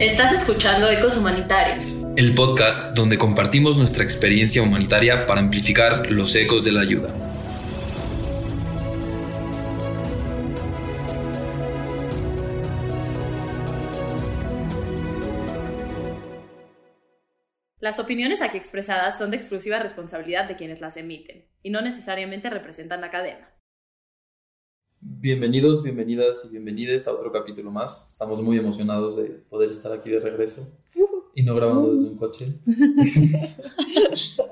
Estás escuchando Ecos Humanitarios, el podcast donde compartimos nuestra experiencia humanitaria para amplificar los ecos de la ayuda. Las opiniones aquí expresadas son de exclusiva responsabilidad de quienes las emiten y no necesariamente representan la cadena. Bienvenidos, bienvenidas y bienvenides a otro capítulo más. Estamos muy emocionados de poder estar aquí de regreso y no grabando desde un coche.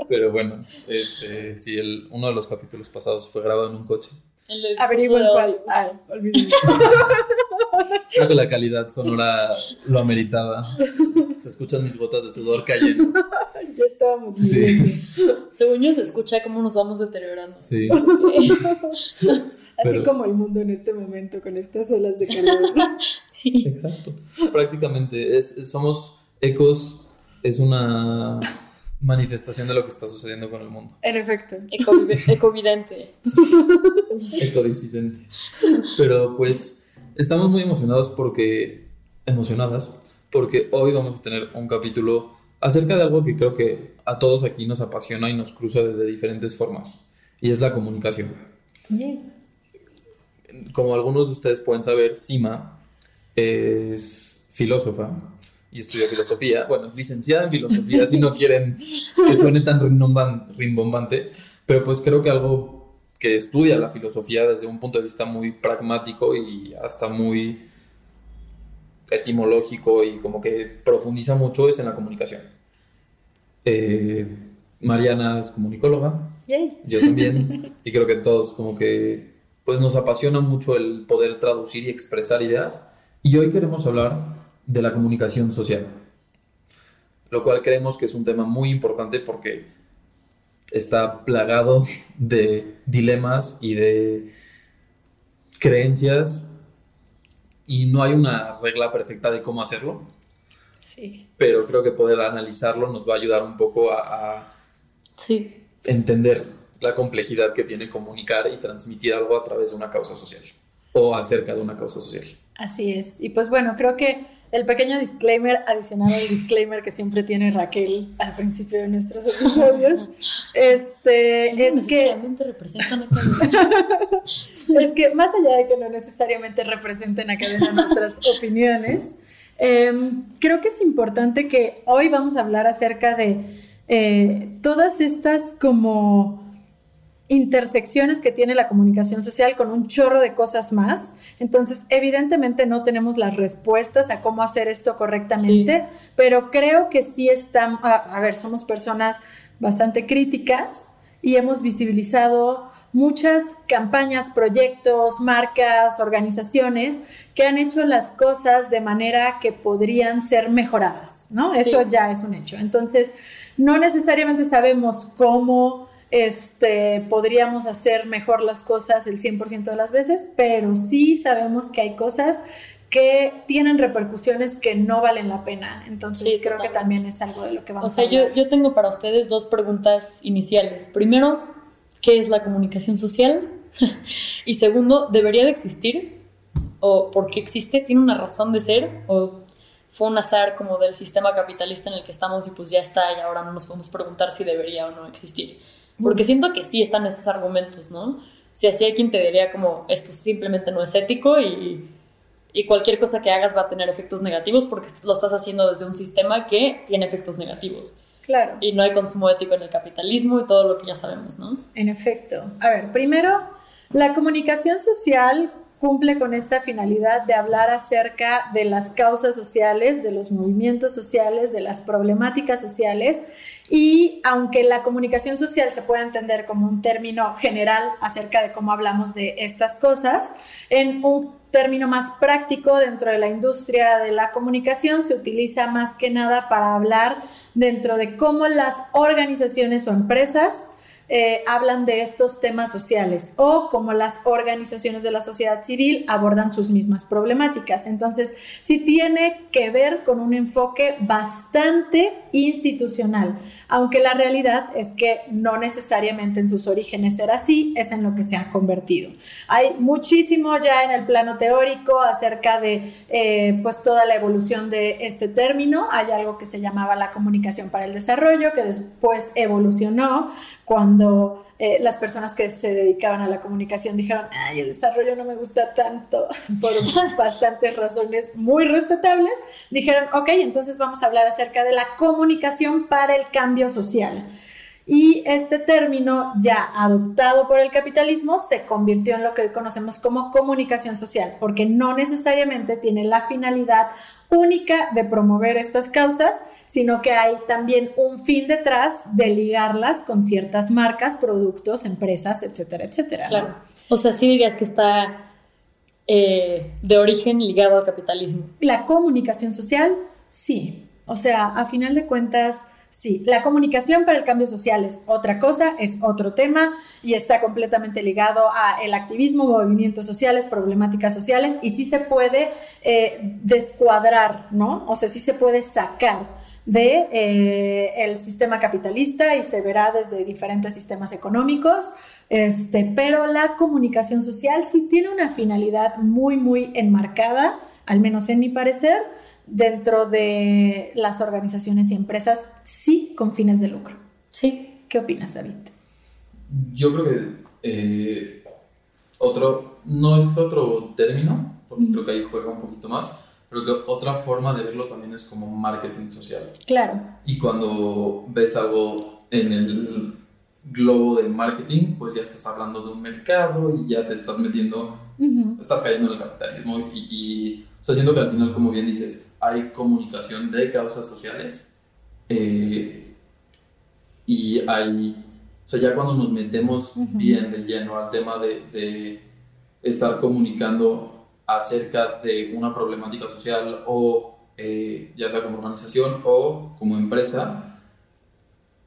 Pero bueno, este, sí, el, uno de los capítulos pasados fue grabado en un coche. Averigüen cuál. Ah, olvídenlo. Creo que la calidad sonora lo ameritaba. Se escuchan mis gotas de sudor cayendo. ya estábamos Sí. Según yo se escucha cómo nos vamos deteriorando. Sí. Así Pero- como el mundo en este momento con estas olas de calor. sí. Exacto. Prácticamente es, somos ecos, es una manifestación de lo que está sucediendo con el mundo. en efecto. Ecovi- Ecovidente. Ecodisidente. Pero pues estamos muy emocionados porque, emocionadas, porque hoy vamos a tener un capítulo acerca de algo que creo que a todos aquí nos apasiona y nos cruza desde diferentes formas, y es la comunicación. Como algunos de ustedes pueden saber, Sima es filósofa y estudia filosofía. Bueno, es licenciada en filosofía, si no quieren que suene tan rimbomban- rimbombante, pero pues creo que algo que estudia la filosofía desde un punto de vista muy pragmático y hasta muy etimológico y como que profundiza mucho es en la comunicación. Eh, Mariana es comunicóloga, Yay. yo también, y creo que todos como que pues nos apasiona mucho el poder traducir y expresar ideas. Y hoy queremos hablar de la comunicación social, lo cual creemos que es un tema muy importante porque está plagado de dilemas y de creencias y no hay una regla perfecta de cómo hacerlo, Sí. pero creo que poder analizarlo nos va a ayudar un poco a, a Sí. entender la complejidad que tiene comunicar y transmitir algo a través de una causa social o acerca de una causa social. Así es. Y pues bueno, creo que el pequeño disclaimer adicional al disclaimer que siempre tiene Raquel al principio de nuestros episodios, este, No es que necesariamente representan a cadena. es que más allá de que no necesariamente representen a cadena nuestras opiniones, eh, creo que es importante que hoy vamos a hablar acerca de eh, todas estas como intersecciones que tiene la comunicación social con un chorro de cosas más. Entonces, evidentemente no tenemos las respuestas a cómo hacer esto correctamente, pero creo que sí están, a, a ver, somos personas bastante críticas y hemos visibilizado muchas campañas, proyectos, marcas, organizaciones que han hecho las cosas de manera que podrían ser mejoradas, ¿no? Sí. Eso ya es un hecho. Entonces, no necesariamente sabemos cómo este, podríamos hacer mejor las cosas el 100% de las veces, pero sí sabemos que hay cosas que tienen repercusiones que no valen la pena. Entonces, Sí, creo que también es algo de lo que vamos O sea, a hablar. yo, yo tengo para ustedes dos preguntas iniciales. Primero, ¿qué es la comunicación social? y segundo, ¿debería de existir? ¿O por qué existe? ¿Tiene una razón de ser? ¿O fue un azar como del sistema capitalista en el que estamos y pues ya está y ahora no nos podemos preguntar si debería o no existir? Porque siento que sí están estos argumentos, ¿no? Si así hay quien te diría como esto simplemente no es ético y, y cualquier cosa que hagas va a tener efectos negativos porque lo estás haciendo desde un sistema que tiene efectos negativos. Claro. Y no hay consumo ético en el capitalismo y todo lo que ya sabemos, ¿no? En efecto. A ver, primero, la comunicación social cumple con esta finalidad de hablar acerca de las causas sociales, de los movimientos sociales, de las problemáticas sociales. Y aunque la comunicación social se puede entender como un término general acerca de cómo hablamos de estas cosas, en un término más práctico dentro de la industria de la comunicación se utiliza más que nada para hablar dentro de cómo las organizaciones o empresas eh, hablan de estos temas sociales o cómo las organizaciones de la sociedad civil abordan sus mismas problemáticas. Entonces, sí tiene que ver con un enfoque bastante institucional, aunque la realidad es que no necesariamente en sus orígenes era así, es en lo que se ha convertido. Hay muchísimo ya en el plano teórico acerca de eh, pues toda la evolución de este término. Hay algo que se llamaba la comunicación para el desarrollo, que después evolucionó cuando eh, las personas que se dedicaban a la comunicación dijeron, ay, el desarrollo no me gusta tanto, por bastantes razones muy respetables, dijeron, ok, entonces vamos a hablar acerca de la comunicación para el cambio social. Y este término, ya adoptado por el capitalismo, se convirtió en lo que hoy conocemos como comunicación social, porque no necesariamente tiene la finalidad única de promover estas causas, sino que hay también un fin detrás de ligarlas con ciertas marcas, productos, empresas, etcétera, etcétera. Claro. O sea, sí dirías que está eh, de origen ligado al capitalismo. La comunicación social, sí. O sea, a final de cuentas Sí, la comunicación para el cambio social es otra cosa, es otro tema y está completamente ligado a el activismo, movimientos sociales, problemáticas sociales y sí se puede eh, descuadrar, ¿no? O sea, sí se puede sacar de eh, el sistema capitalista y se verá desde diferentes sistemas económicos, este, pero la comunicación social sí tiene una finalidad muy, muy enmarcada, al menos en mi parecer, dentro de las organizaciones y empresas, sí con fines de lucro. Sí. ¿Qué opinas, David? Yo creo que eh, otro, no es otro término, porque creo que ahí juega un poquito más, pero que otra forma de verlo también es como marketing social. Claro. Y cuando ves algo en el globo de marketing, pues ya estás hablando de un mercado y ya te estás metiendo, estás cayendo en el capitalismo y, y sea, siento que al final, como bien dices, hay comunicación de causas sociales eh, y hay, o sea, ya cuando nos metemos bien de lleno al tema de, de, estar comunicando acerca de una problemática social o eh, ya sea como organización o como empresa,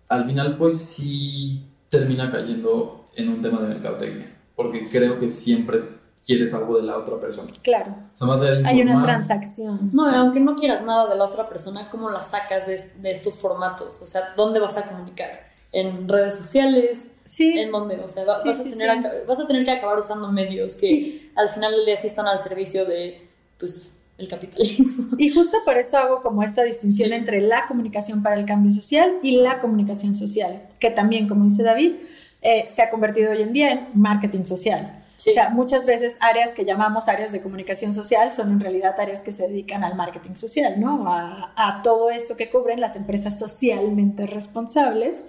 al final pues sí termina cayendo en un tema de mercadotecnia, porque creo que siempre quieres algo de la otra persona. Claro. O sea, más allá de Hay una transacción. No, aunque no quieras nada de la otra persona, ¿cómo la sacas de, de estos formatos? O sea, ¿dónde vas a comunicar? ¿En redes sociales? Sí. ¿En dónde? O sea, va- Sí, vas, sí, a tener sí. a- vas a tener que acabar usando medios que Y- al final del día sí están al servicio de, pues, el capitalismo. Y justo por eso hago como esta distinción Sí. entre la comunicación para el cambio social y la comunicación social, que también, como dice David, eh, se ha convertido hoy en día en marketing social. Sí. O sea, muchas veces áreas que llamamos áreas de comunicación social son en realidad áreas que se dedican al marketing social, ¿no? A, a todo esto que cubren las empresas socialmente responsables.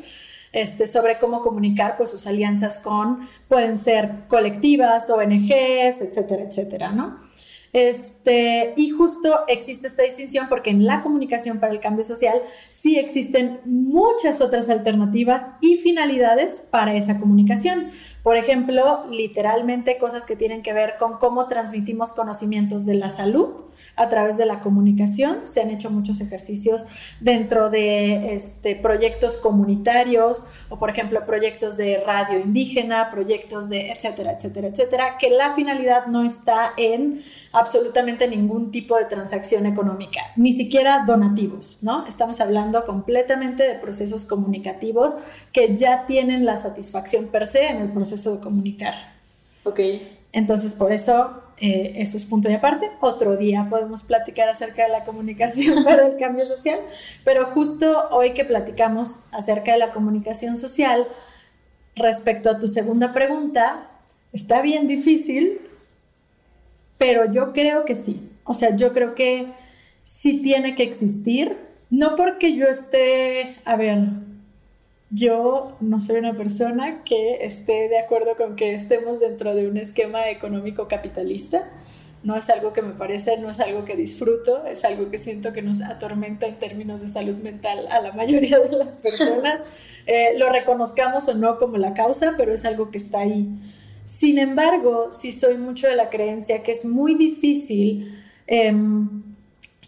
Este, sobre cómo comunicar pues, sus alianzas con, pueden ser colectivas, ONGs, etcétera, etcétera, ¿no? Este, y justo existe esta distinción porque en la comunicación para el cambio social sí existen muchas otras alternativas y finalidades para esa comunicación. Por ejemplo, literalmente cosas que tienen que ver con cómo transmitimos conocimientos de la salud a través de la comunicación. Se han hecho muchos ejercicios dentro de este, proyectos comunitarios o, por ejemplo, proyectos de radio indígena, proyectos de etcétera, etcétera, etcétera, que la finalidad no está en absolutamente ningún tipo de transacción económica, ni siquiera donativos, ¿no? Estamos hablando completamente de procesos comunicativos que ya tienen la satisfacción per se en el proceso de comunicar. Ok. Entonces, por eso, eh, esto es punto y aparte. Otro día podemos platicar acerca de la comunicación para el cambio social, pero justo hoy que platicamos acerca de la comunicación social, respecto a tu segunda pregunta, está bien difícil, pero yo creo que sí. O sea, yo creo que sí tiene que existir, no porque yo esté, a ver, yo no soy una persona que esté de acuerdo con que estemos dentro de un esquema económico capitalista. No es algo que me parece, no es algo que disfruto, es algo que siento que nos atormenta en términos de salud mental a la mayoría de las personas. Eh, lo reconozcamos o no como la causa, pero es algo que está ahí. Sin embargo, sí soy mucho de la creencia que es muy difícil eh,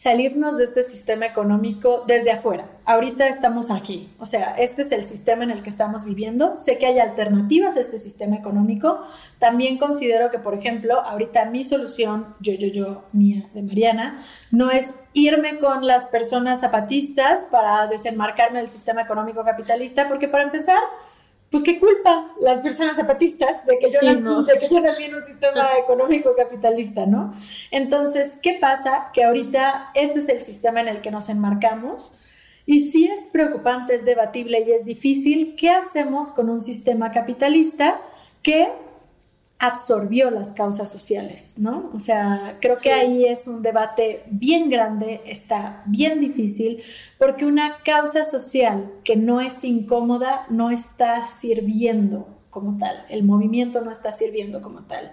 salirnos de este sistema económico desde afuera. Ahorita estamos aquí, o sea, este es el sistema en el que estamos viviendo. Sé que hay alternativas a este sistema económico. También considero que, por ejemplo, ahorita mi solución, yo, yo, yo, mía, de Mariana, no es irme con las personas zapatistas para desenmarcarme del sistema económico capitalista, porque para empezar, pues qué culpa las personas zapatistas de que, yo, de que yo nací en un sistema económico capitalista, ¿no? Entonces, ¿qué pasa? Que ahorita este es el sistema en el que nos enmarcamos y sí es preocupante, es debatible y es difícil, ¿qué hacemos con un sistema capitalista que absorbió las causas sociales, ¿no? O sea, creo que ahí es un debate bien grande, está bien difícil, porque una causa social que no es incómoda no está sirviendo como tal, el movimiento no está sirviendo como tal.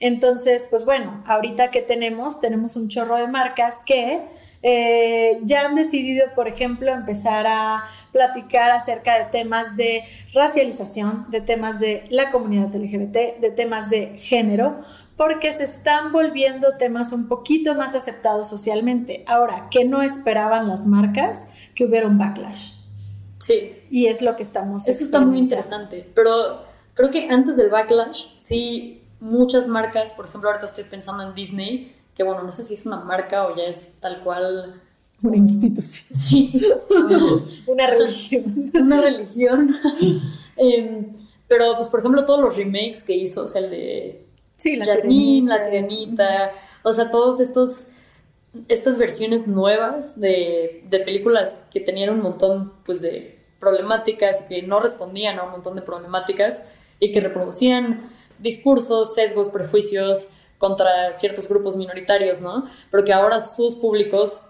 Entonces, pues bueno, ahorita que tenemos, tenemos un chorro de marcas que eh, ya han decidido, por ejemplo, empezar a platicar acerca de temas de racialización, de temas de la comunidad LGBT, de temas de género, porque se están volviendo temas un poquito más aceptados socialmente. Ahora, ¿qué no esperaban las marcas? Que hubiera un backlash. Sí. Y es lo que estamos. Eso está muy interesante, pero creo que antes del backlash, sí, muchas marcas, por ejemplo, ahorita estoy pensando en Disney, que bueno, no sé si es una marca o ya es tal cual una institución. Sí. una religión. una religión. Em, pero, pues, por ejemplo, todos los remakes que hizo, o sea, el de sí, la Jasmine, La Sirenita, o sea, todos estos estas versiones nuevas de, de, películas que tenían un montón pues de problemáticas y que no respondían a un montón de problemáticas y que reproducían discursos, sesgos, prejuicios, contra ciertos grupos minoritarios, ¿no? Pero que ahora sus públicos,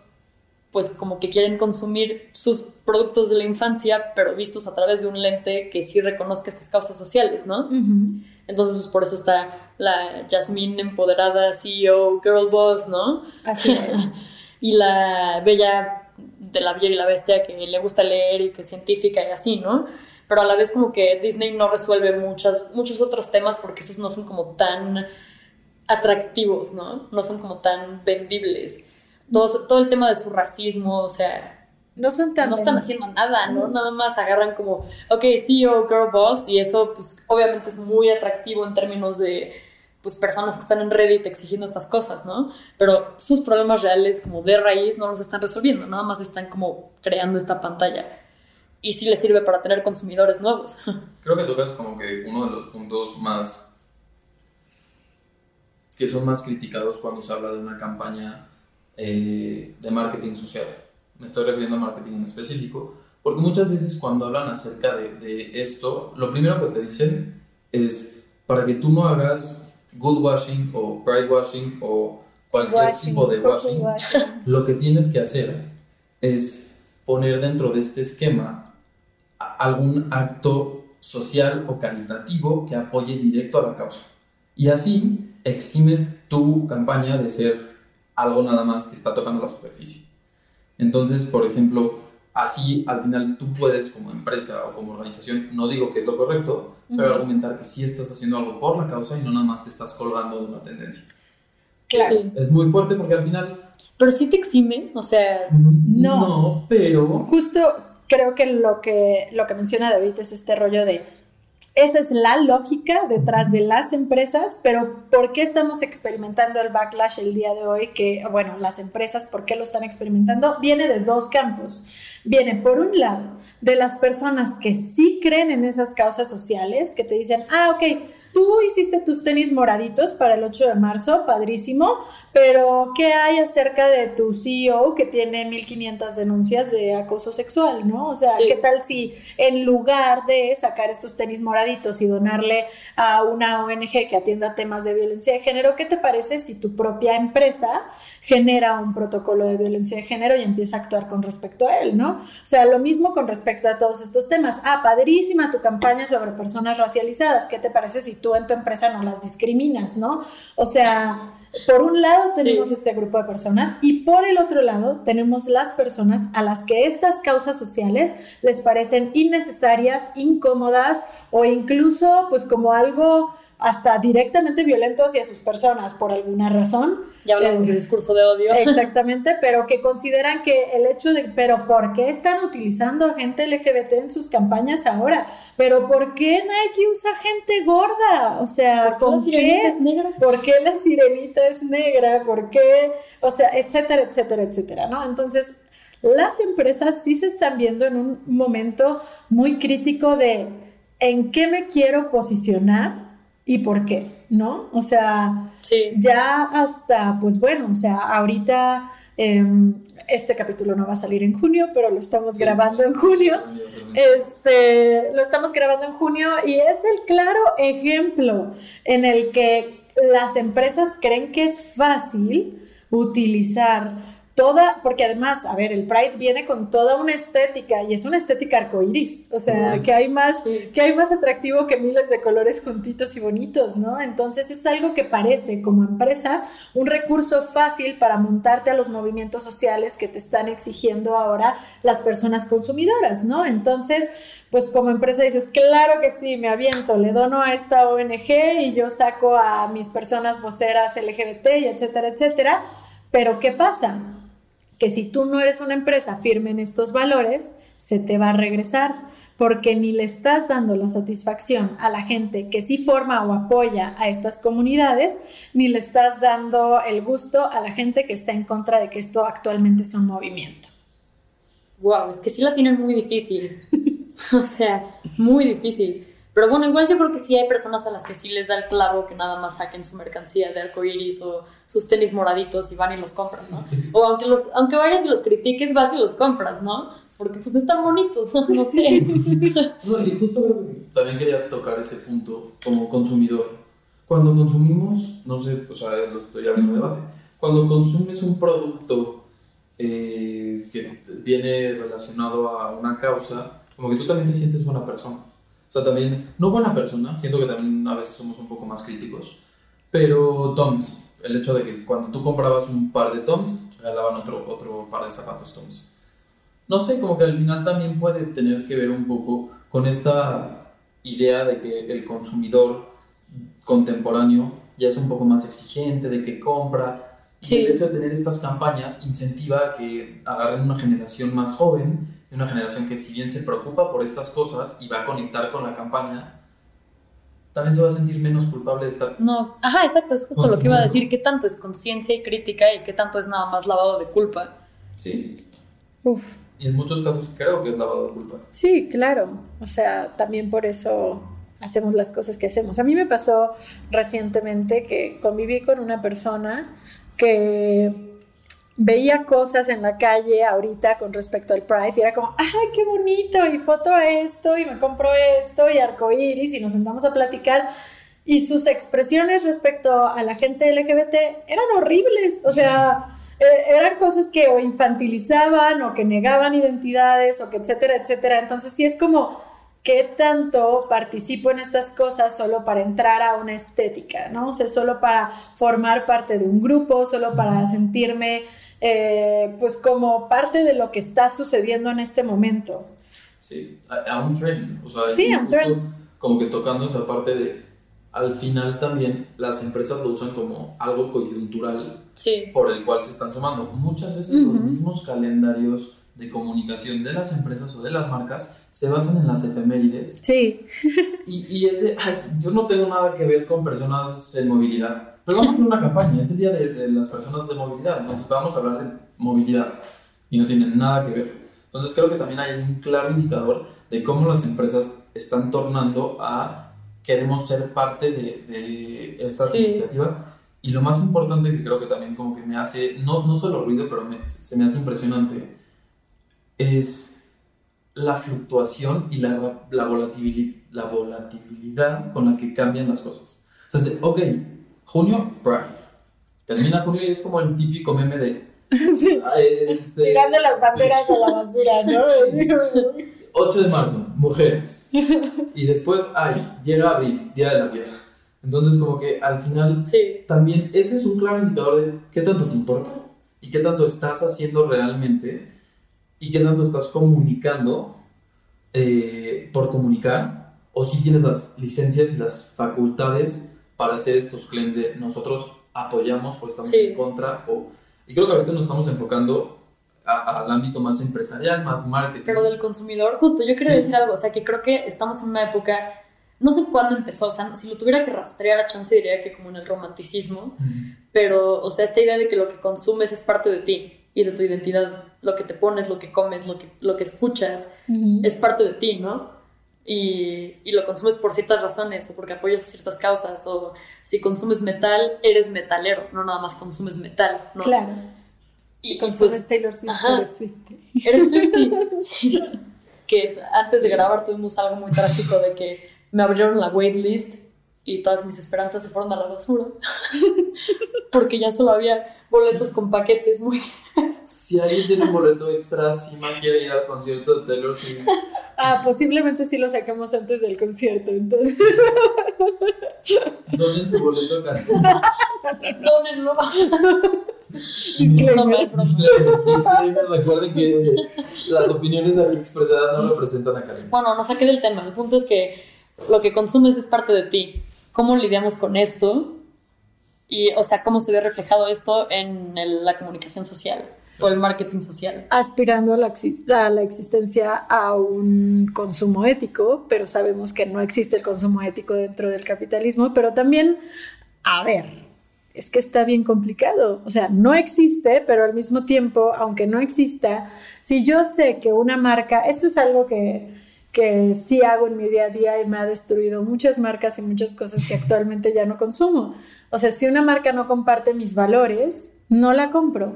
pues como que quieren consumir sus productos de la infancia, pero vistos a través de un lente que sí reconozca estas causas sociales, ¿no? Entonces, pues por eso está la Jasmine empoderada, CEO, girl boss, ¿no? Así es. y la bella de la Bella y la Bestia que le gusta leer y que es científica y así, ¿no? Pero a la vez como que Disney no resuelve muchas, muchos otros temas porque esos no son como tan atractivos, ¿no? No son como tan vendibles. Todo, todo el tema de su racismo, o sea... No son tan... No están haciendo nada, ¿no? Nada más agarran como, ok, CEO, girl boss, y eso pues obviamente es muy atractivo en términos de pues personas que están en Reddit exigiendo estas cosas, ¿no? Pero sus problemas reales como de raíz no los están resolviendo, nada más están como creando esta pantalla. Y sí les sirve para tener consumidores nuevos. Creo que tocas como que uno de los puntos más que son más criticados cuando se habla de una campaña eh, de marketing social. Me estoy refiriendo a marketing en específico, porque muchas veces cuando hablan acerca de, de esto, lo primero que te dicen es, para que tú no hagas good washing o pride washing o cualquier tipo de washing, lo que tienes que hacer es poner dentro de este esquema algún acto social o caritativo que apoye directo a la causa. Y así eximes tu campaña de ser algo nada más que está tocando la superficie. Entonces, por ejemplo, así al final tú puedes como empresa o como organización, no digo que es lo correcto, pero argumentar que sí estás haciendo algo por la causa y no nada más te estás colgando de una tendencia. Claro. Es muy fuerte porque al final... Pero sí te exime, o sea... No, no pero... Justo creo que lo que, lo que menciona David es este rollo de esa es la lógica detrás de las empresas, pero ¿por qué estamos experimentando el backlash el día de hoy? Que, bueno, las empresas, ¿por qué lo están experimentando? Viene de dos campos. Viene, por un lado, de las personas que sí creen en esas causas sociales, que te dicen, ah, ok, Tú hiciste tus tenis moraditos para el 8 de marzo, padrísimo, pero ¿qué hay acerca de tu CEO que tiene 1500 denuncias de acoso sexual, ¿no? O sea, ¿qué tal si en lugar de sacar estos tenis moraditos y donarle a una ONG que atienda temas de violencia de género, ¿qué te parece si tu propia empresa genera un protocolo de violencia de género y empieza a actuar con respecto a él, ¿no? O sea, lo mismo con respecto a todos estos temas. Ah, padrísima tu campaña sobre personas racializadas. ¿Qué te parece si tú en tu empresa no las discriminas, ¿no? O sea, por un lado tenemos este grupo de personas y por el otro lado tenemos las personas a las que estas causas sociales les parecen innecesarias, incómodas o incluso pues como algo hasta directamente violento hacia sus personas por alguna razón. Ya hablamos Eh, de discurso de odio. Exactamente, pero que consideran que el hecho de, pero ¿por qué están utilizando a gente LGBT en sus campañas ahora? Pero ¿por qué Nike usa gente gorda? O sea, ¿Por qué la ¿con sirenita qué? es negra? ¿Por qué la sirenita es negra? ¿Por qué? O sea, etcétera, etcétera, etcétera, ¿no? Entonces, las empresas sí se están viendo en un momento muy crítico de en qué me quiero posicionar y por qué, ¿no? O sea, Sí. ya hasta, pues bueno, o sea, ahorita em, este capítulo no va a salir en junio, pero lo estamos Sí. grabando en junio. Este, lo estamos grabando en junio y es el claro ejemplo en el que las empresas creen que es fácil utilizar toda, porque además, a ver, el Pride viene con toda una estética y es una estética arcoiris, o sea, Yes. que hay más Sí. que hay más atractivo que miles de colores juntitos y bonitos, ¿no? Entonces es algo que parece como empresa un recurso fácil para montarte a los movimientos sociales que te están exigiendo ahora las personas consumidoras, ¿no? Entonces, pues como empresa dices, claro que sí, me aviento, le dono a esta ONG y yo saco a mis personas voceras LGBT y etcétera, etcétera, pero ¿qué pasa? Que si tú no eres una empresa firme en estos valores, se te va a regresar, porque ni le estás dando la satisfacción a la gente que sí forma o apoya a estas comunidades, ni le estás dando el gusto a la gente que está en contra de que esto actualmente sea un movimiento. Wow, es que sí la tienen muy difícil. o sea, muy difícil. Pero bueno, igual yo creo que sí hay personas a las que sí les da el clavo que nada más saquen su mercancía de arcoiris o sus tenis moraditos y van y los compran, ¿no? O aunque, los, aunque vayas y los critiques, vas y los compras, ¿no? Porque pues están bonitos, no, No sé. No, y justo creo que también quería tocar ese punto como consumidor. Cuando consumimos, no sé, o sea, lo estoy abriendo debate, cuando consumes un producto eh, que viene relacionado a una causa, como que tú también te sientes buena persona. Sea, también, no buena persona, siento que también a veces somos un poco más críticos, pero Toms, el hecho de que cuando tú comprabas un par de Toms, regalaban otro, otro par de zapatos Toms. No sé, como que al final también puede tener que ver un poco con esta idea de que el consumidor contemporáneo ya es un poco más exigente, de que compra. Y Sí. el hecho de tener estas campañas incentiva a que agarren una generación más joven, una generación que si bien se preocupa por estas cosas y va a conectar con la campaña, también se va a sentir menos culpable de estar... No, ajá, exacto, es justo lo que iba a decir, qué tanto es conciencia y crítica y qué tanto es nada más lavado de culpa. Sí. Uf. Y en muchos casos creo que es lavado de culpa. Sí, claro. O sea, también por eso hacemos las cosas que hacemos. A mí me pasó recientemente que conviví con una persona que veía cosas en la calle ahorita con respecto al Pride y era como, ¡ay, qué bonito! Y foto a esto y me compro esto y arcoíris y nos sentamos a platicar. Y sus expresiones respecto a la gente LGBT eran horribles. O sea, eh, eran cosas que o infantilizaban o que negaban identidades o que etcétera, etcétera. Entonces sí es como, ¿qué tanto participo en estas cosas solo para entrar a una estética, ¿no? O sea, solo para formar parte de un grupo, solo para sentirme eh, pues como parte de lo que está sucediendo en este momento. Sí, a, a un trend. O sea, Sí, a un trend. Como que tocando esa parte de, al final también las empresas lo usan como algo coyuntural Sí. por el cual se están sumando. Muchas veces los mismos calendarios de comunicación de las empresas o de las marcas se basan en las efemérides. Sí, Y, y ese, ay, yo no tengo nada que ver con personas en movilidad. Pero vamos a hacer una campaña, es el día de, de las personas de movilidad, entonces vamos a hablar de movilidad y no tiene nada que ver. Entonces creo que también hay un claro indicador de cómo las empresas están tornando a queremos ser parte de, de estas Sí. iniciativas. Y lo más importante que creo que también como que me hace, no, no solo ruido, pero me- se me hace impresionante, es la fluctuación y la, la, volatilidad, la volatilidad con la que cambian las cosas. O sea, es de, ok, junio, Pride. Termina junio y es como el típico meme de... sí. ah, este, tirando las banderas sí. a la basura, ¿no? 8 de marzo, mujeres. Y después, ay, llega abril, Día de la Tierra. Entonces, como que al final Sí. también ese es un claro indicador de qué tanto te importa y qué tanto estás haciendo realmente y qué tanto estás comunicando eh, por comunicar o si tienes las licencias y las facultades para hacer estos claims de nosotros apoyamos o estamos Sí. en contra. O, y creo que ahorita nos estamos enfocando a- al ámbito más empresarial, más marketing. Pero del consumidor, justo, yo quería Sí. decir algo, o sea, que creo que estamos en una época, no sé cuándo empezó, o sea, si lo tuviera que rastrear a chance diría que como en el romanticismo, Ujú. pero, o sea, esta idea de que lo que consumes es parte de ti y de tu identidad, lo que te pones, lo que comes, lo que, lo que escuchas, es parte de ti, ¿no? Y, y lo consumes por ciertas razones o porque apoyas ciertas causas o si consumes metal, eres metalero, no nada más consumes metal, ¿no? Claro. Y, y Consumes pues Taylor Swift, ajá. eres Swiftie. eres Swiftie. Sí. Que antes de grabar tuvimos algo muy trágico de que me abrieron la waitlist y todas mis esperanzas se fueron a la basura. Porque ya solo había boletos con paquetes muy... Si alguien tiene un boleto extra, si man quiere ir al concierto de Taylor Swift, Ah, posiblemente sí lo saquemos antes del concierto, entonces. donen su boleto casi. Dónenlo. Disclaimer. Disclaimer. Recuerden que las opiniones expresadas no representan a Karen. Bueno, no saqué del tema. El punto es que lo que consumes es parte de ti. ¿Cómo lidiamos con esto? Y, o sea, cómo se ve reflejado esto en el- la comunicación social o el marketing social. aspirando a la, a la existencia a un consumo ético, pero sabemos que no existe el consumo ético dentro del capitalismo, pero también, a ver, es que está bien complicado, o sea, no existe, pero al mismo tiempo, aunque no exista, si yo sé que una marca, esto es algo que, que sí hago en mi día a día y me ha destruido muchas marcas y muchas cosas que actualmente ya no consumo. O sea, si una marca no comparte mis valores, no la compro.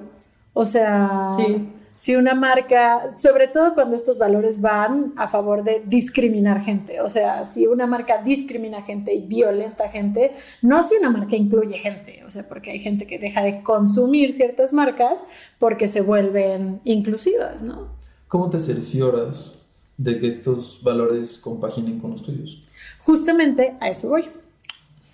O sea, Sí. si una marca, sobre todo cuando estos valores van a favor de discriminar gente, o sea, si una marca discrimina gente y violenta gente, no si una marca incluye gente, o sea, porque hay gente que deja de consumir ciertas marcas porque se vuelven inclusivas, ¿no? ¿Cómo te cercioras de que estos valores compaginen con los tuyos? Justamente a eso voy.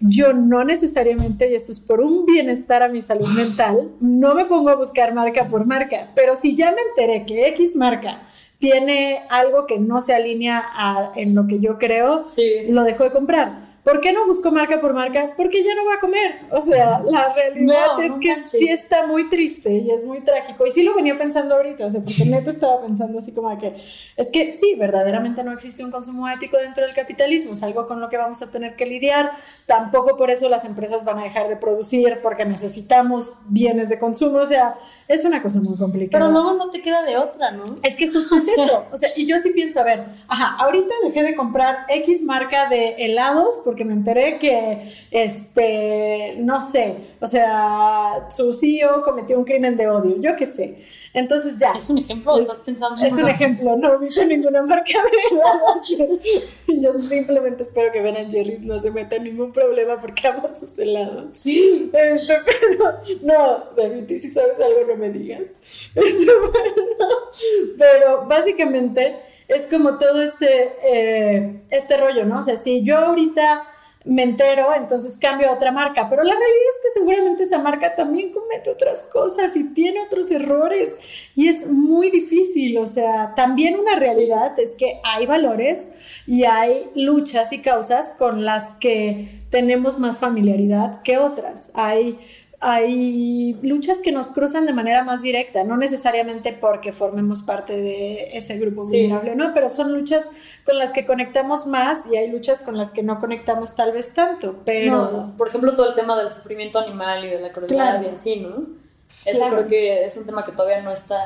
Yo no necesariamente, y esto es por un bienestar a mi salud mental, no me pongo a buscar marca por marca, pero si ya me enteré que X marca tiene algo que no se alinea a- en lo que yo creo, Sí. lo dejo de comprar. ¿Por qué no busco marca por marca? Porque ya no va a comer. O sea, la realidad No, es que manches. sí está muy triste y es muy trágico. Y sí lo venía pensando ahorita, o sea, porque neta estaba pensando así como de que es que sí, verdaderamente no existe un consumo ético dentro del capitalismo, es algo con lo que vamos a tener que lidiar. Tampoco por eso las empresas van a dejar de producir porque necesitamos bienes de consumo, o sea, es una cosa muy complicada. Pero luego no te queda de otra, ¿no? Es que justo es eso. O sea, y yo sí pienso, a ver, ajá, ahorita dejé de comprar X marca de helados porque me enteré que, este, no sé, o sea, su CEO cometió un crimen de odio, yo qué sé. Entonces ya. ¿Es un ejemplo estás pensando Es un ejemplo, no ubico ninguna marca de. Yo simplemente espero que Ben Jerry's no se meta en ningún problema porque amo sus helados. Sí. Este, pero no, David, si sabes algo no me digas. Este, bueno, pero básicamente es como todo este, eh, este rollo, ¿no? O sea, si yo ahorita me entero, entonces cambio a otra marca, pero la realidad es que seguramente esa marca también comete otras cosas y tiene otros errores y es muy difícil, o sea, también una realidad es que hay valores y hay luchas y causas con las que tenemos más familiaridad que otras. Hay, hay luchas que nos cruzan de manera más directa, no necesariamente porque formemos parte de ese grupo Sí. vulnerable, ¿no? Pero son luchas con las que conectamos más y hay luchas con las que no conectamos tal vez tanto, pero... No, por ejemplo, todo el tema del sufrimiento animal y de la crueldad Claro. y así, ¿no? Eso Claro. creo que es un tema que todavía no está.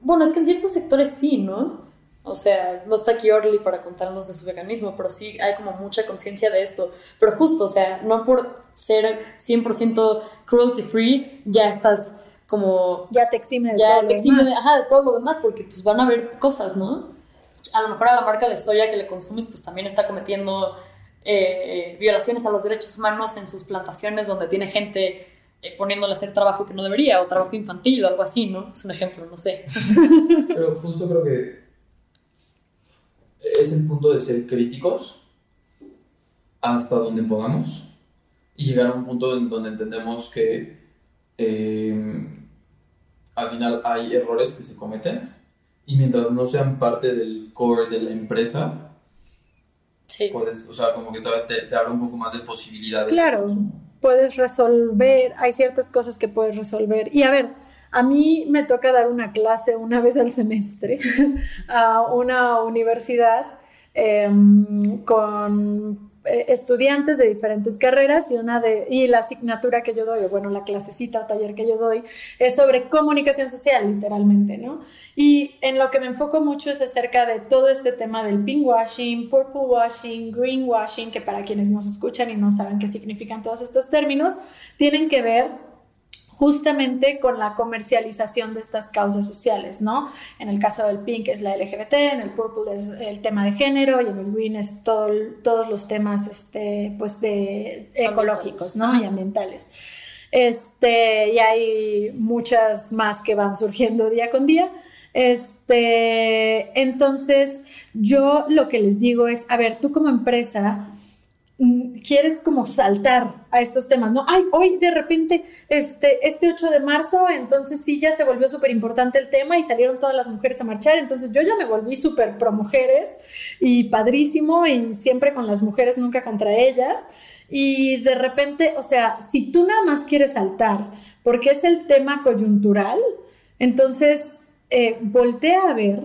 Bueno, es que en ciertos sectores sí, ¿no? O sea, no está aquí Orly para contarnos de su veganismo, pero sí hay como mucha conciencia de esto. Pero justo, o sea, no por ser 100% cruelty free ya estás como Ya te exime de ya todo te lo exime de, demás. ajá, de todo lo demás, porque pues van a haber cosas, ¿no? A lo mejor a la marca de soya que le consumes, pues también está cometiendo eh, violaciones a los derechos humanos en sus plantaciones donde tiene gente eh, poniéndole a hacer trabajo que no debería, o trabajo infantil o algo así, ¿no? Es un ejemplo, no sé. Pero justo creo que es el punto de ser críticos hasta donde podamos y llegar a un punto en donde entendemos que eh, al final hay errores que se cometen y mientras no sean parte del core de la empresa, Sí. puedes, o sea, como que todavía te, te abre un poco más de posibilidades. de Claro. puedes resolver, hay ciertas cosas que puedes resolver. Y a ver, a mí me toca dar una clase una vez al semestre a una universidad eh, con eh, estudiantes de diferentes carreras y una de y la asignatura que yo doy o bueno la clasecita o taller que yo doy es sobre comunicación social literalmente no y en lo que me enfoco mucho es acerca de todo este tema del pink washing purple washing green washing que para quienes nos escuchan y no saben qué significan todos estos términos tienen que ver justamente con la comercialización de estas causas sociales, ¿no? En el caso del pink es la LGBT, en el purple es el tema de género y en el green es todo, todos los temas, este, pues, de ecológicos, ¿no? Y ambientales. Este, y hay muchas más que van surgiendo día con día. Este, entonces, yo lo que les digo es, a ver, tú como empresa, quieres como saltar a estos temas, ¿no? Ay, hoy de repente, este, este 8 de marzo, entonces sí ya se volvió súper importante el tema y salieron todas las mujeres a marchar, entonces yo ya me volví súper pro mujeres y padrísimo y siempre con las mujeres, nunca contra ellas. Y de repente, o sea, si tú nada más quieres saltar porque es el tema coyuntural, entonces eh, voltea a ver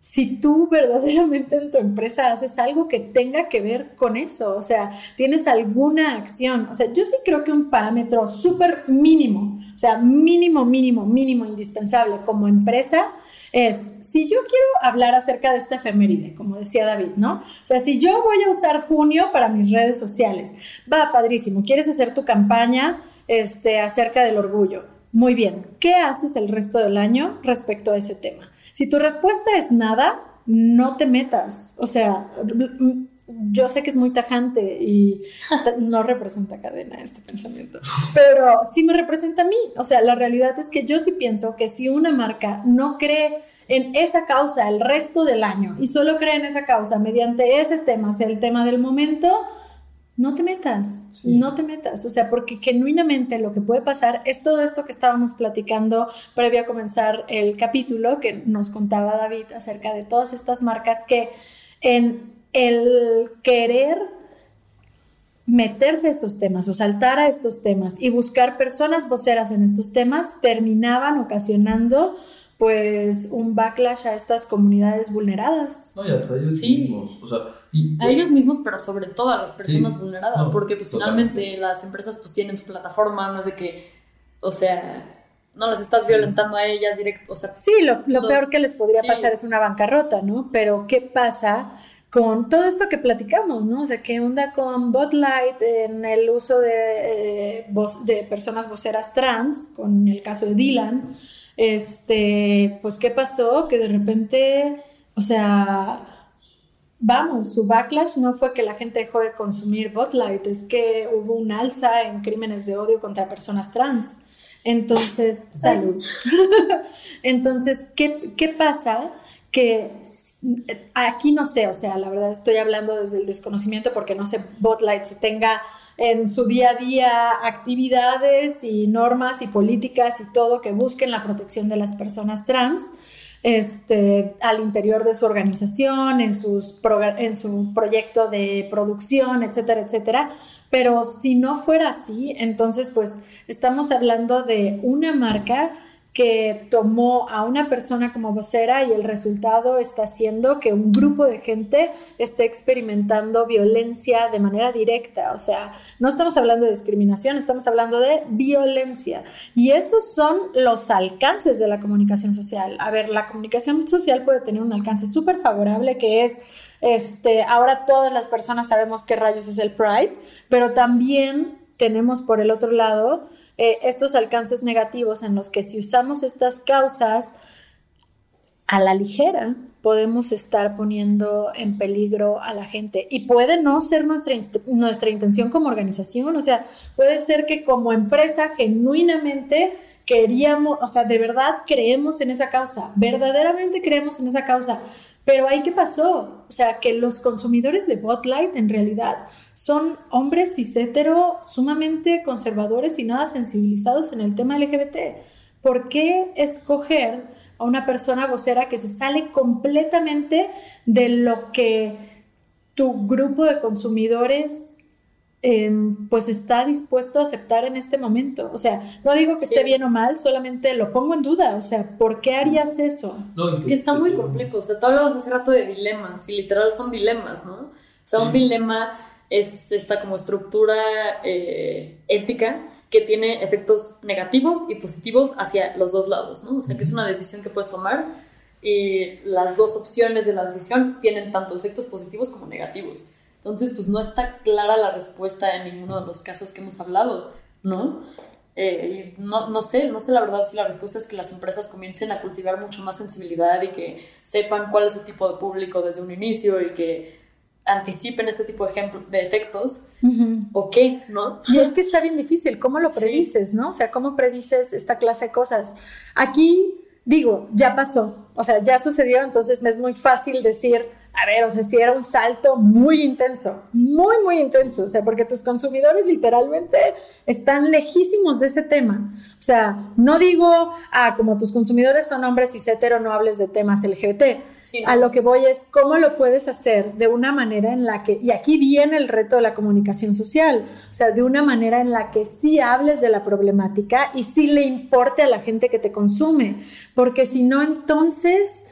si tú verdaderamente en tu empresa haces algo que tenga que ver con eso, o sea, tienes alguna acción, o sea, yo sí creo que un parámetro súper mínimo, o sea, mínimo, mínimo, mínimo, indispensable como empresa es, si yo quiero hablar acerca de esta efeméride, como decía David, ¿no? O sea, si yo voy a usar junio para mis redes sociales, va, padrísimo, quieres hacer tu campaña este, acerca del orgullo, muy bien, ¿qué haces el resto del año respecto a ese tema? Si tu respuesta es nada, no te metas. O sea, yo sé que es muy tajante y no representa cadena este pensamiento, pero sí me representa a mí. O sea, la realidad es que yo sí pienso que si una marca no cree en esa causa el resto del año y solo cree en esa causa mediante ese tema, sea el tema del momento, no te metas, sí. no te metas, o sea, porque genuinamente lo que puede pasar es todo esto que estábamos platicando previo a comenzar el capítulo que nos contaba David acerca de todas estas marcas que en el querer meterse a estos temas o saltar a estos temas y buscar personas voceras en estos temas terminaban ocasionando pues un backlash a estas comunidades vulneradas. No, y hasta ellos sí. mismos. O sea, y, a ellos mismos, pero sobre todo a las personas sí, vulneradas, no, porque pues totalmente. finalmente las empresas pues tienen su plataforma, no es de que, o sea, no las estás violentando a ellas directo, o sea. Sí, lo, lo los, peor que les podría sí. pasar es una bancarrota, ¿no? Pero ¿qué pasa? con todo esto que platicamos, ¿no? O sea, ¿qué onda con Botlight en el uso de, eh, voz, de personas voceras trans, con el caso de Dylan? Este, pues, ¿qué pasó? Que de repente, o sea, vamos, su backlash no fue que la gente dejó de consumir Botlight, es que hubo un alza en crímenes de odio contra personas trans. Entonces, salud. Entonces, ¿qué, ¿qué pasa? Que aquí no sé, o sea, la verdad estoy hablando desde el desconocimiento porque no sé Botlight si tenga en su día a día actividades y normas y políticas y todo que busquen la protección de las personas trans este, al interior de su organización, en, sus en su proyecto de producción, etcétera, etcétera. Pero si no fuera así, entonces pues estamos hablando de una marca que tomó a una persona como vocera y el resultado está siendo que un grupo de gente esté experimentando violencia de manera directa. O sea, no estamos hablando de discriminación, estamos hablando de violencia. Y esos son los alcances de la comunicación social. A ver, la comunicación social puede tener un alcance súper favorable que es... Este, ahora todas las personas sabemos qué rayos es el Pride, pero también tenemos por el otro lado eh, estos alcances negativos en los que si usamos estas causas a la ligera, podemos estar poniendo en peligro a la gente. Y puede no ser nuestra, nuestra intención como organización, o sea, puede ser que como empresa genuinamente queríamos, o sea, de verdad creemos en esa causa, verdaderamente creemos en esa causa. Pero ahí qué pasó? O sea, que los consumidores de Botlight en realidad son hombres cis hetero sumamente conservadores y nada sensibilizados en el tema LGBT. ¿Por qué escoger a una persona vocera que se sale completamente de lo que tu grupo de consumidores em, pues está dispuesto a aceptar en este momento. O sea, no digo que esté bien o mal, solamente lo pongo en duda. O sea, ¿por qué harías eso? es que está muy complejo. O sea, tú hablabas hace rato de dilemas y literal son dilemas, ¿no? O sea, un dilema es esta como estructura eh, ética que tiene efectos negativos y positivos hacia los dos lados, ¿no? O sea, que es una decisión que puedes tomar y las dos opciones de la decisión tienen tanto efectos positivos como negativos. Entonces, pues no está clara la respuesta en ninguno de los casos que hemos hablado, ¿no? Eh, no, no sé, no sé la verdad si la respuesta es que las empresas comiencen a cultivar mucho más sensibilidad y que sepan cuál es su tipo de público desde un inicio y que anticipen este tipo de, ejemplo, de efectos o qué, ¿no? Y es que está bien difícil, ¿cómo lo predices, no? O sea, ¿cómo predices esta clase de cosas? Aquí, digo, ya pasó, o sea, ya sucedió, entonces me es muy fácil decir, a ver, o sea, si era un salto muy intenso, muy, muy intenso, o sea, porque tus consumidores literalmente están lejísimos de ese tema. O sea, no digo, ah, como tus consumidores son hombres y hetero, no hables de temas LGBT. A lo que voy es cómo lo puedes hacer de una manera en la que, y aquí viene el reto de la comunicación social, o sea, de una manera en la que sí hables de la problemática y sí le importe a la gente que te consume, porque si no, entonces,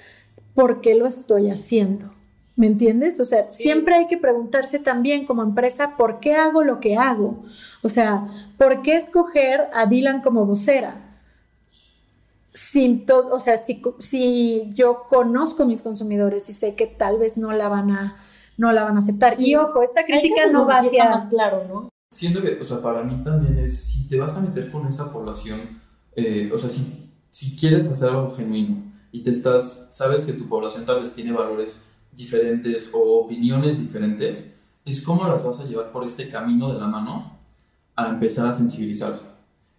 ¿por qué lo estoy haciendo? ¿Me entiendes? O sea, siempre hay que preguntarse también como empresa, ¿por qué hago lo que hago? O sea, ¿por qué escoger a Dylan como vocera? Sin todo, o sea, si, si yo conozco mis consumidores y sé que tal vez no la van a, no la van a aceptar. Y ojo, esta crítica no va hacia... más claro, ¿no? Siento que, o sea, para mí también es, si te vas a meter con esa población, eh, o sea, si, si quieres hacer algo genuino y te estás, sabes que tu población tal vez tiene valores diferentes o opiniones diferentes, es cómo las vas a llevar por este camino de la mano a empezar a sensibilizarse.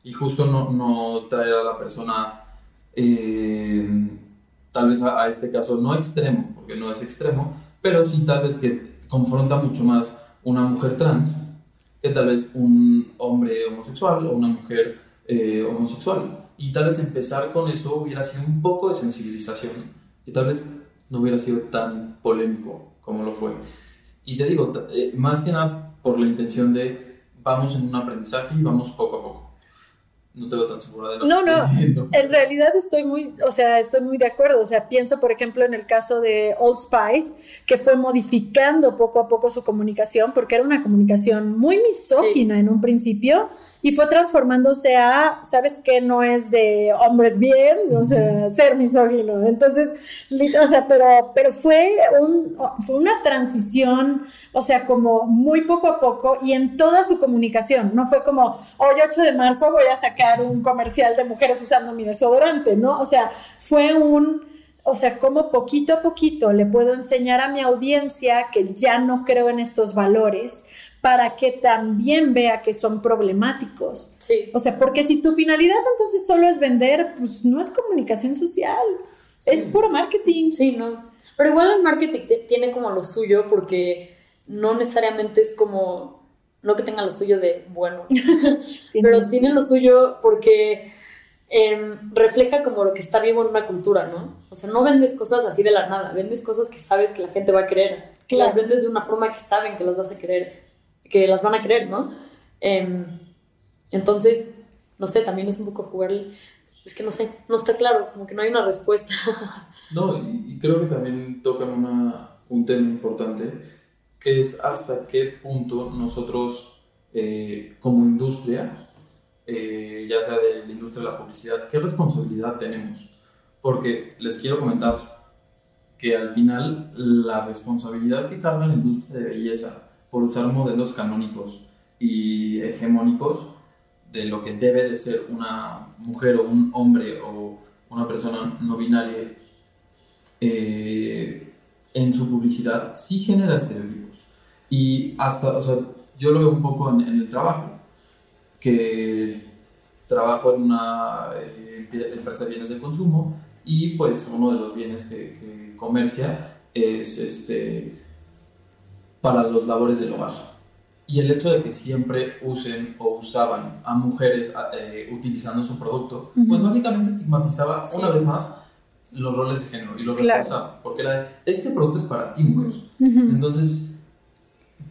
Y justo no, no traer a la persona, eh, tal vez a, este caso no extremo, porque no es extremo, pero sí tal vez que confronta mucho más una mujer trans que tal vez un hombre homosexual o una mujer eh, homosexual. Y tal vez empezar con eso hubiera sido un poco de sensibilización y tal vez no hubiera sido tan polémico como lo fue. Y te digo, eh, más que nada por la intención de vamos en un aprendizaje y vamos poco a poco no te veo tan segura de lo no, que no, diciendo. En realidad estoy muy, o sea, estoy muy de acuerdo. O sea, pienso, por ejemplo, en el caso de Old Spice, que fue modificando poco a poco su comunicación, porque era una comunicación muy misógina en un principio, y fue transformándose a, ¿sabes qué? No es de hombres bien, o sea, ser misógino. Entonces, o sea, pero, pero fue, un, fue una transición, o sea, como muy poco a poco y en toda su comunicación. No fue como, hoy 8 de marzo voy a sacar un comercial de mujeres usando mi desodorante, ¿no? O sea, fue un, o sea, como poquito a poquito le puedo enseñar a mi audiencia que ya no creo en estos valores para que también vea que son problemáticos. Sí. O sea, porque si tu finalidad entonces solo es vender, pues no es comunicación social, es puro marketing. Sí, no. Pero igual el marketing tiene como lo suyo porque no necesariamente es como, no que tenga lo suyo de bueno, pero tiene lo suyo porque em, refleja como lo que está vivo en una cultura, ¿no? O sea, no vendes cosas así de la nada, vendes cosas que sabes que la gente va a querer, que las vendes de una forma que saben que las vas a querer que las van a creer, ¿no? Em, entonces, no sé, también es un poco jugar, es que no sé, no está claro, como que no hay una respuesta. No, y, creo que también tocan una, un tema importante, que es hasta qué punto nosotros eh, como industria, eh, ya sea de la industria de la publicidad, qué responsabilidad tenemos. Porque les quiero comentar que al final la responsabilidad que carga la industria de belleza por usar modelos canónicos y hegemónicos de lo que debe de ser una mujer o un hombre o una persona no binaria eh, en su publicidad sí genera estereotipos. Y hasta, o sea, yo lo veo un poco en, el trabajo, que trabajo en una eh, empresa de bienes de consumo y pues uno de los bienes que, que comercia es este, para los labores del hogar. Y el hecho de que siempre usen o usaban a mujeres eh, utilizando su producto, pues básicamente estigmatizaba una vez más los roles de género y los reforzaba, porque era este producto es para ti, mujer. Entonces,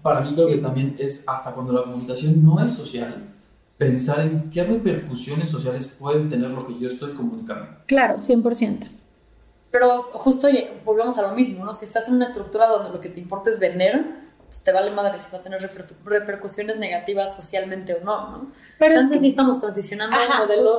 para mí creo que también es hasta cuando la comunicación no es social, pensar en qué repercusiones sociales pueden tener lo que yo estoy comunicando. Claro, 100%. Pero justo volvemos a lo mismo, ¿no? Si estás en una estructura donde lo que te importa es vender, pues te vale madre si va a tener repercusiones negativas socialmente o no, ¿no? Pero Chances sí estamos transicionando a un modelo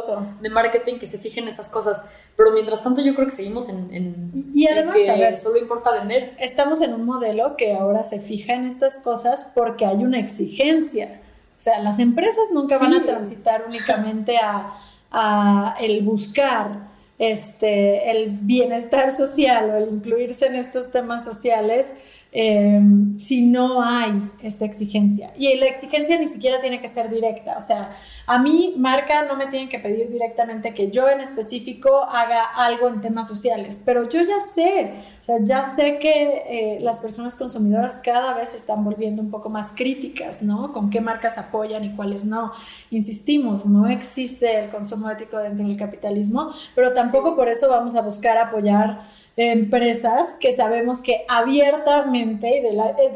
de marketing que se fije en esas cosas, pero mientras tanto yo creo que seguimos en, y además, que solo importa vender. Estamos en un modelo que ahora se fija en estas cosas porque hay una exigencia. O sea, las empresas nunca van a transitar únicamente a, a el buscar este, el bienestar social o el incluirse en estos temas sociales Em, si no hay esta exigencia. Y la exigencia ni siquiera tiene que ser directa. O sea, a mí, marca, no me tienen que pedir directamente que yo en específico haga algo en temas sociales, pero yo ya sé, o sea, ya sé que eh, las personas consumidoras cada vez se están volviendo un poco más críticas, ¿no? Con qué marcas apoyan y cuáles no. Insistimos, no existe el consumo ético dentro del capitalismo, pero tampoco por eso vamos a buscar apoyar empresas que sabemos que abiertamente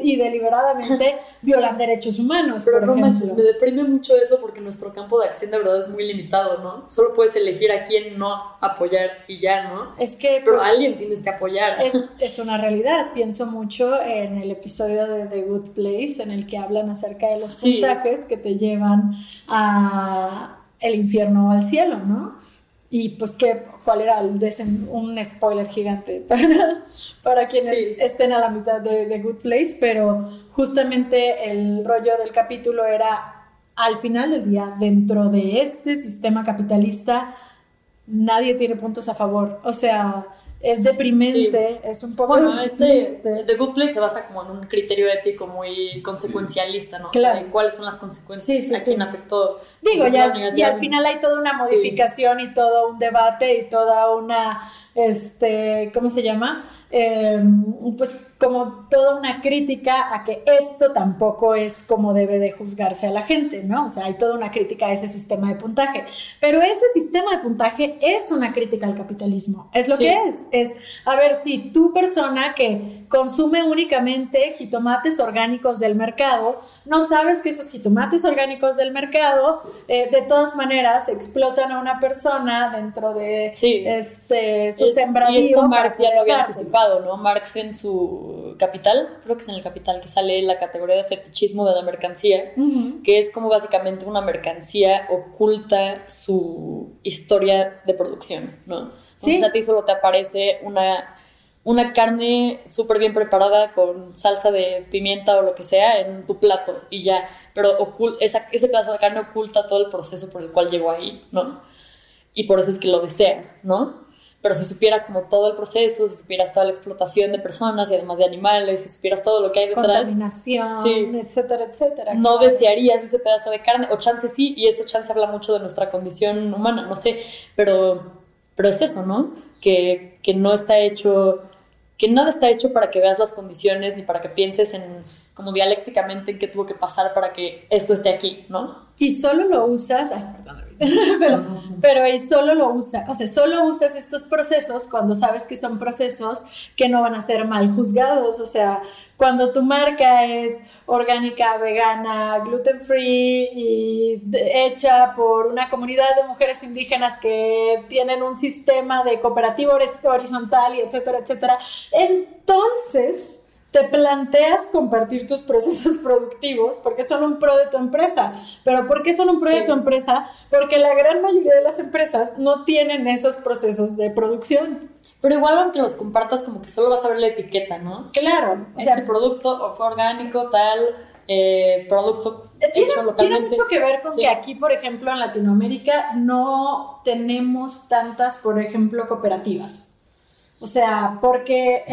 y, deliberadamente violan derechos humanos. Pero no manches, me deprime mucho eso porque nuestro campo de acción de verdad es muy limitado, ¿no? Solo puedes elegir a quién no apoyar y ya, ¿no? Es que... Pero pues, alguien tienes que apoyar. Es, es una realidad. Pienso mucho en el episodio de The Good Place en el que hablan acerca de los puntajes que te llevan a el infierno o al cielo, ¿no? Y pues que cuál era el un spoiler gigante para, para quienes estén a la mitad de, de Good Place, pero justamente el rollo del capítulo era al final del día, dentro de este sistema capitalista, nadie tiene puntos a favor. O sea, es deprimente, es un poco... Bueno, este, The Good Place se basa como en un criterio ético muy consecuencialista, ¿no? Claro. de cuáles son las consecuencias, a quién afectó. Digo, ya, y al final hay toda una modificación y todo un debate y toda una, este, ¿cómo se llama? Em, pues como toda una crítica a que esto tampoco es como debe de juzgarse a la gente, ¿no? O sea, hay toda una crítica a ese sistema de puntaje. Pero ese sistema de puntaje es una crítica al capitalismo. Es lo que es. Es, a ver, si tu persona que consume únicamente jitomates orgánicos del mercado, no sabes que esos jitomates orgánicos del mercado, eh, de todas maneras, explotan a una persona dentro de este, su sembradío. Y esto Marx ya lo había anticipado, ¿no? Marx en su Capital, creo que es en el Capital, que sale la categoría de fetichismo de la mercancía, que es como básicamente una mercancía oculta su historia de producción, ¿no? Entonces a ti solo te aparece una, una carne súper bien preparada con salsa de pimienta o lo que sea en tu plato y ya, pero esa, ese pedazo de carne oculta todo el proceso por el cual llegó ahí, ¿no? Y por eso es que lo deseas, ¿no? Pero si supieras como todo el proceso, si supieras toda la explotación de personas y además de animales, si supieras todo lo que hay detrás. Contaminación, etcétera, etcétera. No desearías ese pedazo de carne, o chance sí, y eso chance habla mucho de nuestra condición humana, no sé, pero, pero es eso, ¿no? Que, que no está hecho, que nada está hecho para que veas las condiciones ni para que pienses en como dialécticamente en qué tuvo que pasar para que esto esté aquí, ¿no? Y solo lo usas, ay, perdón, pero, pero y solo lo usa, o sea, solo usas estos procesos cuando sabes que son procesos que no van a ser mal juzgados, o sea, cuando tu marca es orgánica, vegana, gluten free y hecha por una comunidad de mujeres indígenas que tienen un sistema de cooperativa horizontal y etcétera, etcétera, entonces te planteas compartir tus procesos productivos porque son un pro de tu empresa. Pero ¿por qué son un pro de tu empresa? Porque la gran mayoría de las empresas no tienen esos procesos de producción. Pero igual aunque los compartas como que solo vas a ver la etiqueta, ¿no? Claro. O sea, el producto fue orgánico, tal, eh, producto hecho localmente. Tiene mucho que ver con que aquí, por ejemplo, en Latinoamérica no tenemos tantas, por ejemplo, cooperativas. O sea, porque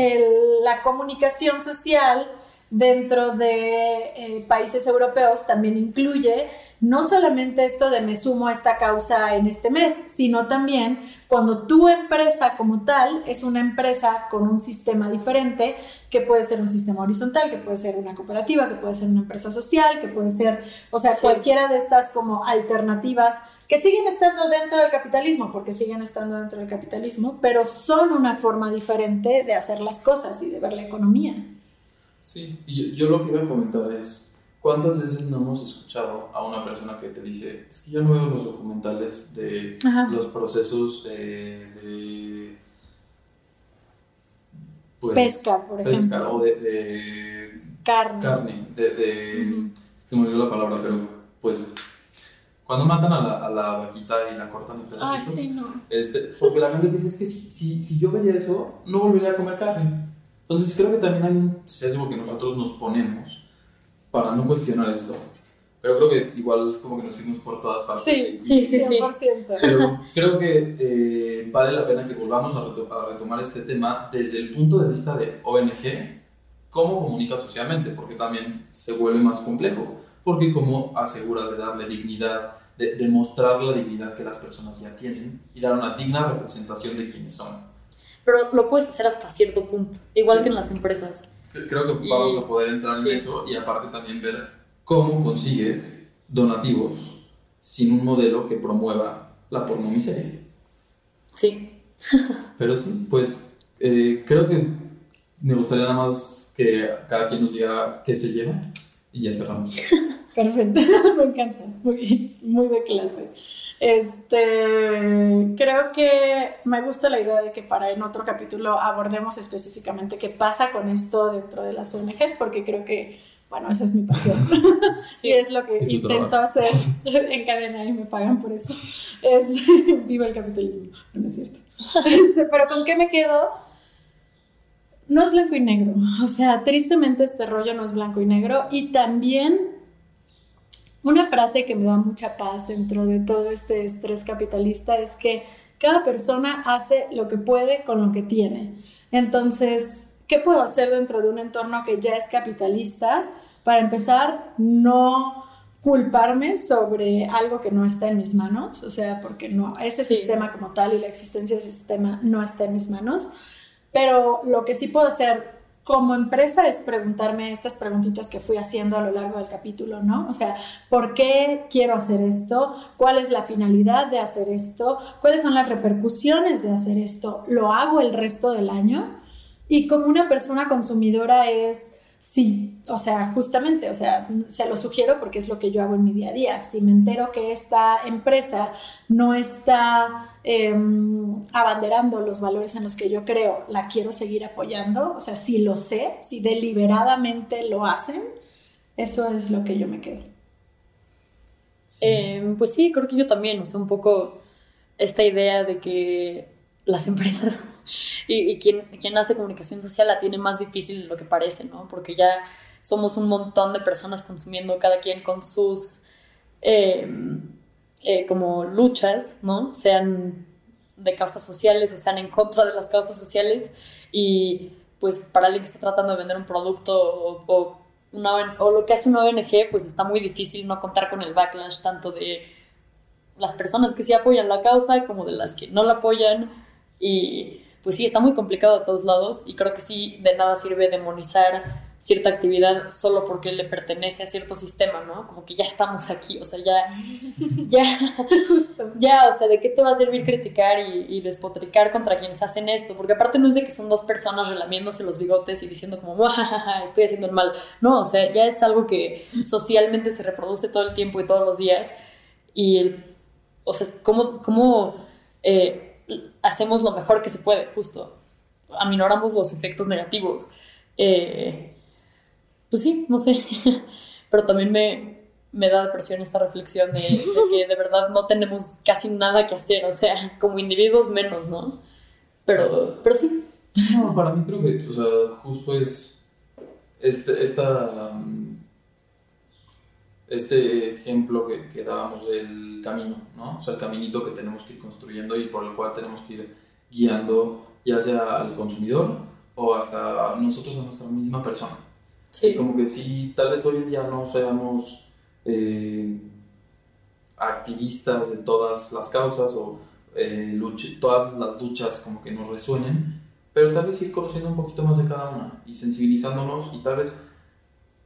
la comunicación social dentro de eh, países europeos también incluye no solamente esto de me sumo a esta causa en este mes, sino también cuando tu empresa como tal es una empresa con un sistema diferente, que puede ser un sistema horizontal, que puede ser una cooperativa, que puede ser una empresa social, que puede ser, o sea, cualquiera de estas como alternativas que siguen estando dentro del capitalismo, porque siguen estando dentro del capitalismo, pero son una forma diferente de hacer las cosas y de ver la economía. Sí, y yo, yo lo que iba a comentar es, ¿cuántas veces no hemos escuchado a una persona que te dice, es que yo no veo los documentales de Ajá. los procesos eh, de... pues, Pesca, por pesca, ejemplo. o de, de Carne. carne, de... de- Ujú. es que se me olvidó la palabra, pero pues cuando matan a la, a la vaquita y la cortan en Ay, pedacitos, sí, no. este, porque la gente dice, es que si, si, si yo vería eso, no volvería a comer carne. Entonces creo que también hay un sesgo que nosotros nos ponemos para no cuestionar esto. Pero creo que igual como que nos fuimos por todas partes. Sí, Sí, sí, sí. 100%. Pero creo que eh, vale la pena que volvamos a, reto- a retomar este tema desde el punto de vista de ONG, cómo comunica socialmente, porque también se vuelve más complejo. Porque cómo aseguras de darle dignidad, de, de mostrar la dignidad que las personas ya tienen y dar una digna representación de quienes son. Pero lo puedes hacer hasta cierto punto, igual Sí. que en las empresas. Creo que Y- vamos a poder entrar sí. en eso y aparte también ver cómo consigues donativos sin un modelo que promueva la pornomiseria. Sí. Pero sí, pues eh, creo que me gustaría nada más que cada quien nos diga qué se lleva y ya cerramos. Perfecto, me encanta, muy, muy de clase. Este, creo que me gusta la idea de que para en otro capítulo abordemos específicamente qué pasa con esto dentro de las ONGs, porque creo que, bueno, esa es mi pasión. Sí. Y es lo que intento trabajo. hacer en cadena y me pagan por eso. Es, viva el capitalismo, no, no es cierto. Este, pero ¿con qué me quedo? No es blanco y negro. O sea, tristemente este rollo no es blanco y negro. Y también una frase que me da mucha paz dentro de todo este estrés capitalista es que cada persona hace lo que puede con lo que tiene. Entonces, ¿qué puedo hacer dentro de un entorno que ya es capitalista? Para empezar, no culparme sobre algo que no está en mis manos, o sea, porque no, ese Sí. sistema como tal y la existencia de ese sistema no está en mis manos, pero lo que sí puedo hacer como empresa es preguntarme estas preguntitas que fui haciendo a lo largo del capítulo, ¿no? O sea, ¿por qué quiero hacer esto? ¿Cuál es la finalidad de hacer esto? ¿Cuáles son las repercusiones de hacer esto? ¿Lo hago el resto del año? Y como una persona consumidora es, sí, o sea, justamente, o sea, se lo sugiero porque es lo que yo hago en mi día a día. Si me entero que esta empresa no está eh, abanderando los valores en los que yo creo, la quiero seguir apoyando, o sea, si lo sé, si deliberadamente lo hacen, eso es lo que yo me quedo. Eh, pues sí, creo que yo también, o sea, un poco esta idea de que las empresas y, y quien, quien hace comunicación social la tiene más difícil de lo que parece, ¿no? Porque ya somos un montón de personas consumiendo cada quien con sus eh, eh, como luchas, ¿no? Sean de causas sociales o sean en contra de las causas sociales y pues para alguien que está tratando de vender un producto o, o una, o lo que hace una ONG, pues está muy difícil no contar con el backlash tanto de las personas que sí apoyan la causa como de las que no la apoyan. Y pues sí, está muy complicado de todos lados y creo que sí, de nada sirve demonizar cierta actividad solo porque le pertenece a cierto sistema, ¿no? Como que ya estamos aquí, o sea, ya, ya, Justo. ya, o sea, ¿de qué te va a servir criticar y, y despotricar contra quienes hacen esto? Porque aparte no es de que son dos personas relamiéndose los bigotes y diciendo como, "Muajajaja, estoy haciendo el mal. No, o sea, ya es algo que socialmente se reproduce todo el tiempo y todos los días. Y, el, o sea, ¿cómo, cómo eh, hacemos lo mejor que se puede, justo? Aminoramos los efectos negativos. Eh, pues sí, no sé. Pero también me, me da depresión esta reflexión de, que de verdad no tenemos casi nada que hacer, o sea, como individuos menos, ¿no? Pero, pero sí. No, para mí creo que, o sea, justo es este, esta, um, este ejemplo que, que dábamos del camino, ¿no? O sea, el caminito que tenemos que ir construyendo y por el cual tenemos que ir guiando, ya sea al consumidor o hasta nosotros a nuestra misma persona. Sí. Como que sí, tal vez hoy en día no seamos eh, activistas de todas las causas o eh, todas las luchas como que nos resuenen, pero tal vez ir conociendo un poquito más de cada una y sensibilizándonos y tal vez,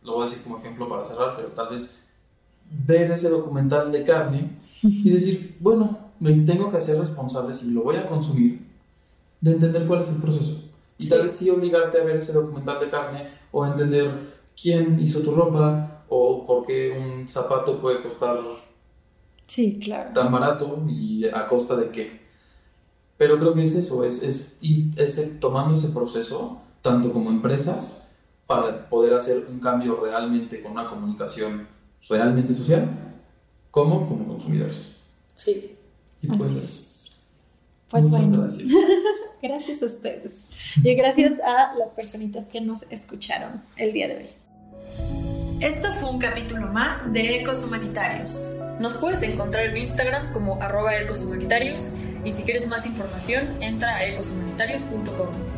lo voy a decir como ejemplo para cerrar, pero tal vez ver ese documental de carne y decir, bueno, me tengo que hacer responsable si lo voy a consumir de entender cuál es el proceso. Y tal vez sí obligarte a ver ese documental de carne o a entender quién hizo tu ropa o por qué un zapato puede costar Sí, claro. tan barato y a costa de qué. Pero creo que es eso, es, es ir ese, tomando ese proceso, tanto como empresas, para poder hacer un cambio realmente con una comunicación realmente social, como como consumidores. Sí. Y Así pues, es. Pues muchas bueno, gracias. gracias a ustedes. Y gracias a las personitas que nos escucharon el día de hoy. Esto fue un capítulo más de Ecos Humanitarios. Nos puedes encontrar en Instagram como arroba ecoshumanitarios y si quieres más información entra a ecoshumanitarios.com.